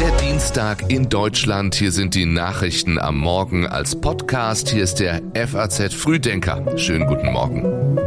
Der Dienstag in Deutschland. Hier sind die Nachrichten am Morgen als Podcast. Hier ist der FAZ Frühdenker. Schönen guten Morgen.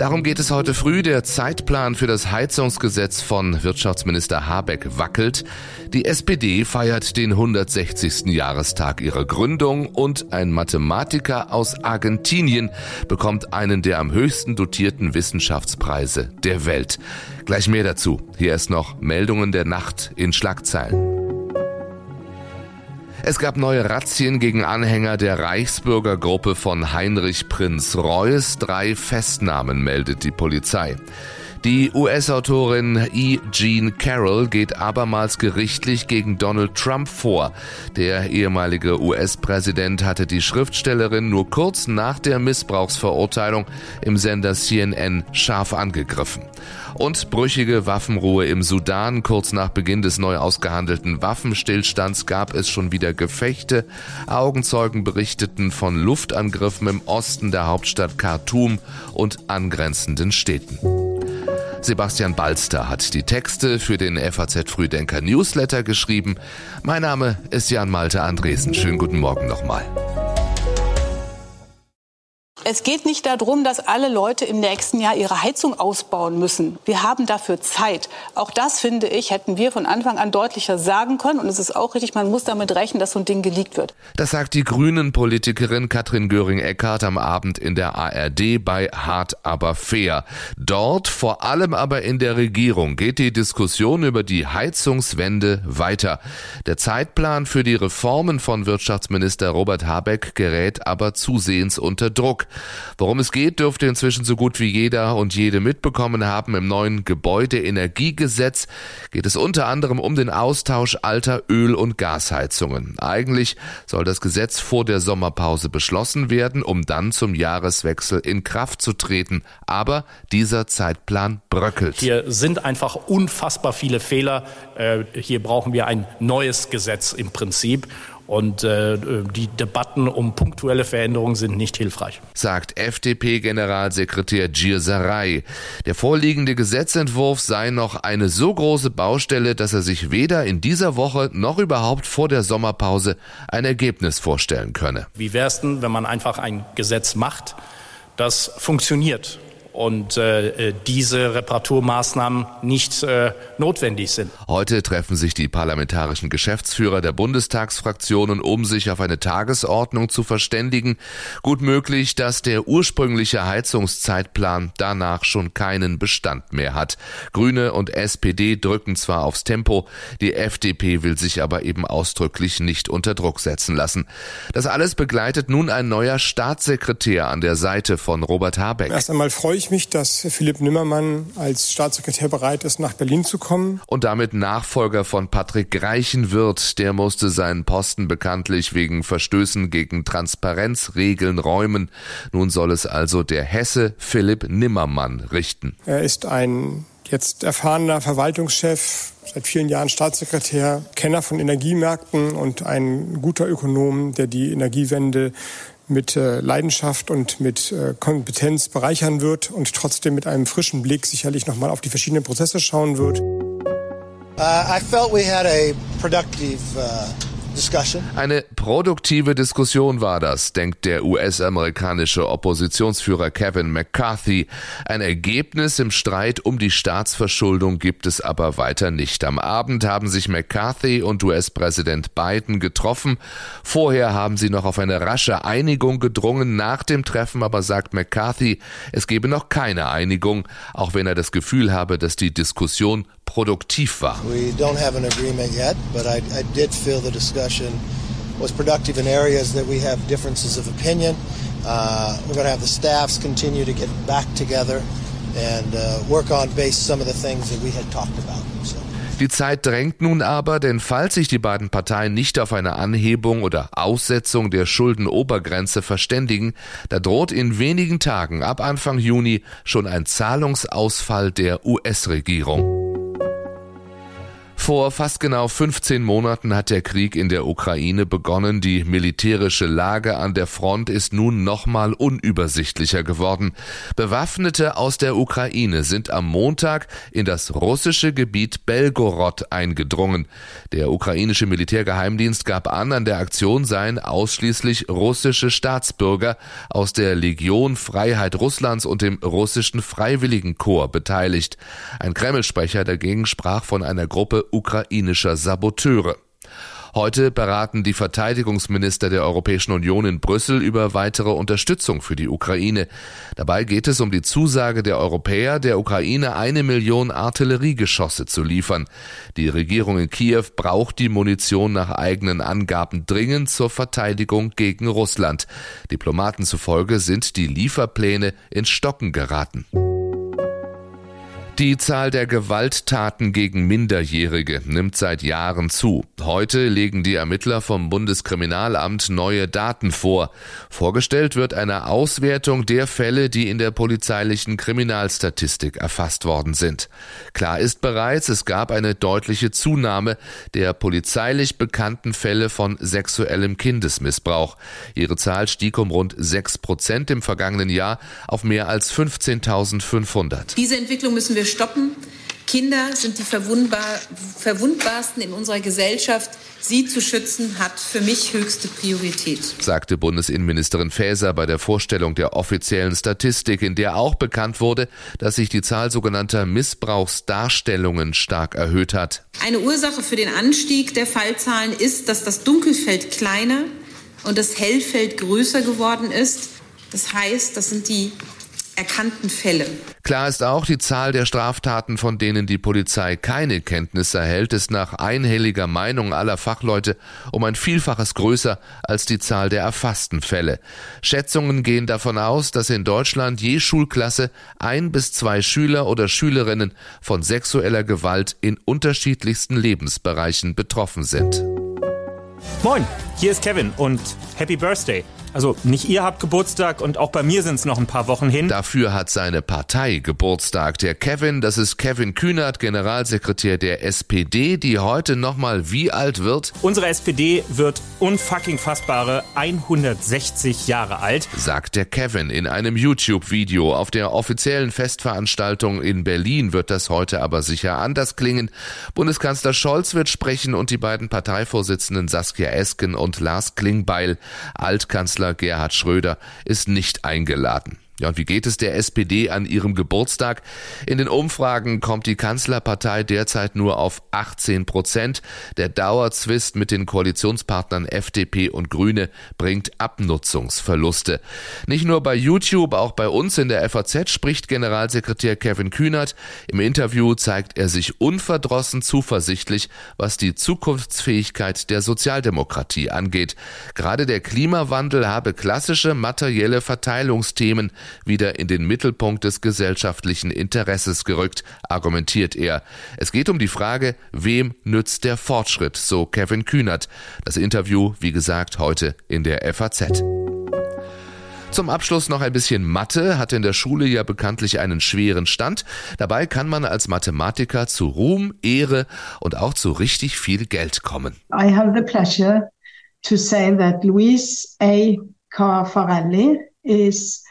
Darum geht es heute früh. Der Zeitplan für das Heizungsgesetz von Wirtschaftsminister Habeck wackelt. Die SPD feiert den 160. Jahrestag ihrer Gründung und ein Mathematiker aus Argentinien bekommt einen der am höchsten dotierten Wissenschaftspreise der Welt. Gleich mehr dazu. Hier ist noch Meldungen der Nacht in Schlagzeilen. Es gab neue Razzien gegen Anhänger der Reichsbürgergruppe von Heinrich Prinz Reuß. Drei Festnahmen meldet die Polizei. Die US-Autorin E. Jean Carroll geht abermals gerichtlich gegen Donald Trump vor. Der ehemalige US-Präsident hatte die Schriftstellerin nur kurz nach der Missbrauchsverurteilung im Sender CNN scharf angegriffen. Und brüchige Waffenruhe im Sudan. Kurz nach Beginn des neu ausgehandelten Waffenstillstands gab es schon wieder Gefechte. Augenzeugen berichteten von Luftangriffen im Osten der Hauptstadt Khartoum und angrenzenden Städten. Sebastian Balster hat die Texte für den FAZ Frühdenker Newsletter geschrieben. Mein Name ist Jan Malte Andresen. Schönen guten Morgen nochmal. Es geht nicht darum, dass alle Leute im nächsten Jahr ihre Heizung ausbauen müssen. Wir haben dafür Zeit. Auch das, finde ich, hätten wir von Anfang an deutlicher sagen können. Und es ist auch richtig, man muss damit rechnen, dass so ein Ding geleakt wird. Das sagt die Grünen-Politikerin Katrin Göring-Eckardt am Abend in der ARD bei Hart aber fair. Dort, vor allem aber in der Regierung, geht die Diskussion über die Heizungswende weiter. Der Zeitplan für die Reformen von Wirtschaftsminister Robert Habeck gerät aber zusehends unter Druck. Worum es geht, dürfte inzwischen so gut wie jeder und jede mitbekommen haben. Im neuen Gebäudeenergiegesetz geht es unter anderem um den Austausch alter Öl- und Gasheizungen. Eigentlich soll das Gesetz vor der Sommerpause beschlossen werden, um dann zum Jahreswechsel in Kraft zu treten. Aber dieser Zeitplan bröckelt. Hier sind einfach unfassbar viele Fehler. Äh, hier brauchen wir ein neues Gesetz im Prinzip. Und äh, die Debatten um punktuelle Veränderungen sind nicht hilfreich. Sagt FDP-Generalsekretär Gir Sarai. Der vorliegende Gesetzentwurf sei noch eine so große Baustelle, dass er sich weder in dieser Woche noch überhaupt vor der Sommerpause ein Ergebnis vorstellen könne. Wie wäre es denn, wenn man einfach ein Gesetz macht, das funktioniert und äh, äh, diese Reparaturmaßnahmen nicht äh, notwendig sind. Heute treffen sich die parlamentarischen Geschäftsführer der Bundestagsfraktionen, um sich auf eine Tagesordnung zu verständigen. Gut möglich, dass der ursprüngliche Heizungszeitplan danach schon keinen Bestand mehr hat. Grüne und SPD drücken zwar aufs Tempo, die FDP will sich aber eben ausdrücklich nicht unter Druck setzen lassen. Das alles begleitet nun ein neuer Staatssekretär an der Seite von Robert Habeck. Erst einmal freue ich mich, dass Philipp Nimmermann als Staatssekretär bereit ist, nach Berlin zu kommen. Und damit Nachfolger von Patrick Greichen wird. Der musste seinen Posten bekanntlich wegen Verstößen gegen Transparenzregeln räumen. Nun soll es also der Hesse Philipp Nimmermann richten. Er ist ein jetzt erfahrener Verwaltungschef, seit vielen Jahren Staatssekretär, Kenner von Energiemärkten und ein guter Ökonom, der die Energiewende mit äh, Leidenschaft und mit äh, Kompetenz bereichern wird und trotzdem mit einem frischen Blick sicherlich nochmal auf die verschiedenen Prozesse schauen wird. Uh, I felt we had a productive uh eine produktive Diskussion war das, denkt der US-amerikanische Oppositionsführer Kevin McCarthy. Ein Ergebnis im Streit um die Staatsverschuldung gibt es aber weiter nicht. Am Abend haben sich McCarthy und US-Präsident Biden getroffen. Vorher haben sie noch auf eine rasche Einigung gedrungen. Nach dem Treffen aber sagt McCarthy, es gebe noch keine Einigung, auch wenn er das Gefühl habe, dass die Diskussion produktiv war. We don't have an agreement yet, but I, I did feel the discussion was productive in areas that we have differences of opinion. Uh, we're going to have the staffs continue to get back together and uh, work on base some of the things that we had talked about. So. Die Zeit drängt nun aber, denn falls sich die beiden Parteien nicht auf eine Anhebung oder Aussetzung der Schuldenobergrenze verständigen, da droht in wenigen Tagen ab Anfang Juni schon ein Zahlungsausfall der US-Regierung. Vor fast genau 15 Monaten hat der Krieg in der Ukraine begonnen. Die militärische Lage an der Front ist nun nochmal unübersichtlicher geworden. Bewaffnete aus der Ukraine sind am Montag in das russische Gebiet Belgorod eingedrungen. Der ukrainische Militärgeheimdienst gab an, an der Aktion seien ausschließlich russische Staatsbürger aus der Legion Freiheit Russlands und dem russischen Freiwilligenkorps beteiligt. Ein Kreml-Sprecher dagegen sprach von einer Gruppe ukrainischer Saboteure. Heute beraten die Verteidigungsminister der Europäischen Union in Brüssel über weitere Unterstützung für die Ukraine. Dabei geht es um die Zusage der Europäer, der Ukraine eine Million Artilleriegeschosse zu liefern. Die Regierung in Kiew braucht die Munition nach eigenen Angaben dringend zur Verteidigung gegen Russland. Diplomaten zufolge sind die Lieferpläne ins Stocken geraten. Die Zahl der Gewalttaten gegen Minderjährige nimmt seit Jahren zu. Heute legen die Ermittler vom Bundeskriminalamt neue Daten vor. Vorgestellt wird eine Auswertung der Fälle, die in der polizeilichen Kriminalstatistik erfasst worden sind. Klar ist bereits, es gab eine deutliche Zunahme der polizeilich bekannten Fälle von sexuellem Kindesmissbrauch. Ihre Zahl stieg um rund sechs Prozent im vergangenen Jahr auf mehr als 15.500. Diese Entwicklung müssen wir stoppen. Kinder sind die verwundbar, verwundbarsten in unserer Gesellschaft. Sie zu schützen hat für mich höchste Priorität, sagte Bundesinnenministerin Faeser bei der Vorstellung der offiziellen Statistik, in der auch bekannt wurde, dass sich die Zahl sogenannter Missbrauchsdarstellungen stark erhöht hat. Eine Ursache für den Anstieg der Fallzahlen ist, dass das Dunkelfeld kleiner und das Hellfeld größer geworden ist. Das heißt, das sind die erkannten Fälle. Klar ist auch, die Zahl der Straftaten, von denen die Polizei keine Kenntnis erhält, ist nach einhelliger Meinung aller Fachleute um ein Vielfaches größer als die Zahl der erfassten Fälle. Schätzungen gehen davon aus, dass in Deutschland je Schulklasse ein bis zwei Schüler oder Schülerinnen von sexueller Gewalt in unterschiedlichsten Lebensbereichen betroffen sind. Moin, hier ist Kevin und Happy Birthday. Also nicht ihr habt Geburtstag und auch bei mir sind es noch ein paar Wochen hin. Dafür hat seine Partei Geburtstag. Der Kevin, das ist Kevin Kühnert, Generalsekretär der SPD, die heute nochmal wie alt wird? Unsere SPD wird unfucking fassbare 160 Jahre alt, sagt der Kevin in einem YouTube-Video. Auf der offiziellen Festveranstaltung in Berlin wird das heute aber sicher anders klingen. Bundeskanzler Scholz wird sprechen und die beiden Parteivorsitzenden Saskia Esken und Lars Klingbeil. Altkanzler Kanzler Gerhard Schröder ist nicht eingeladen. Ja, und wie geht es der SPD an ihrem Geburtstag? In den Umfragen kommt die Kanzlerpartei derzeit nur auf 18 Prozent. Der Dauerzwist mit den Koalitionspartnern FDP und Grüne bringt Abnutzungsverluste. Nicht nur bei YouTube, auch bei uns in der FAZ spricht Generalsekretär Kevin Kühnert. Im Interview zeigt er sich unverdrossen zuversichtlich, was die Zukunftsfähigkeit der Sozialdemokratie angeht. Gerade der Klimawandel habe klassische materielle Verteilungsthemen wieder in den Mittelpunkt des gesellschaftlichen Interesses gerückt, argumentiert er. Es geht um die Frage, wem nützt der Fortschritt, so Kevin Kühnert. Das Interview, wie gesagt, heute in der FAZ. Zum Abschluss noch ein bisschen Mathe, hat in der Schule ja bekanntlich einen schweren Stand. Dabei kann man als Mathematiker zu Ruhm, Ehre und auch zu richtig viel Geld kommen. I have the pleasure to say that Luis A. Carfarelli is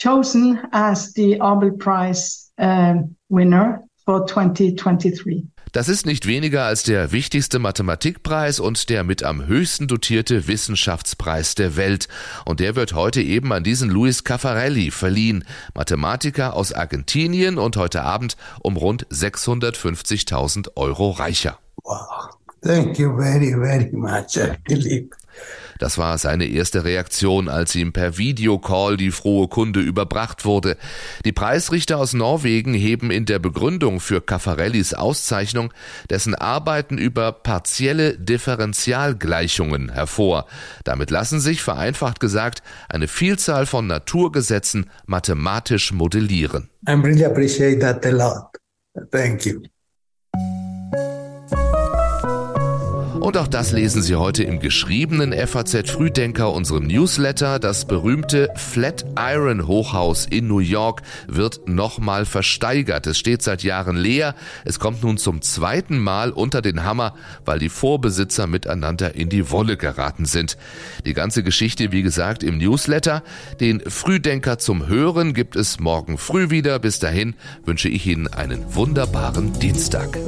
chosen as the Nobel Prize uh, winner for 2023. Das ist nicht weniger als der wichtigste Mathematikpreis und der mit am höchsten dotierte Wissenschaftspreis der Welt. Und der wird heute eben an diesen Luis Caffarelli verliehen, Mathematiker aus Argentinien und heute Abend um rund 650.000 Euro reicher. Wow. Thank you very, very much, Philippe. Das war seine erste Reaktion, als ihm per Videocall die frohe Kunde überbracht wurde. Die Preisrichter aus Norwegen heben in der Begründung für Caffarellis Auszeichnung dessen Arbeiten über partielle Differentialgleichungen hervor. Damit lassen sich, vereinfacht gesagt, eine Vielzahl von Naturgesetzen mathematisch modellieren. I really appreciate that a lot. Thank you. Und auch das lesen Sie heute im geschriebenen FAZ Frühdenker, unserem Newsletter. Das berühmte Flatiron Hochhaus in New York wird nochmal versteigert. Es steht seit Jahren leer. Es kommt nun zum zweiten Mal unter den Hammer, weil die Vorbesitzer miteinander in die Wolle geraten sind. Die ganze Geschichte, wie gesagt, im Newsletter. Den Frühdenker zum Hören gibt es morgen früh wieder. Bis dahin wünsche ich Ihnen einen wunderbaren Dienstag.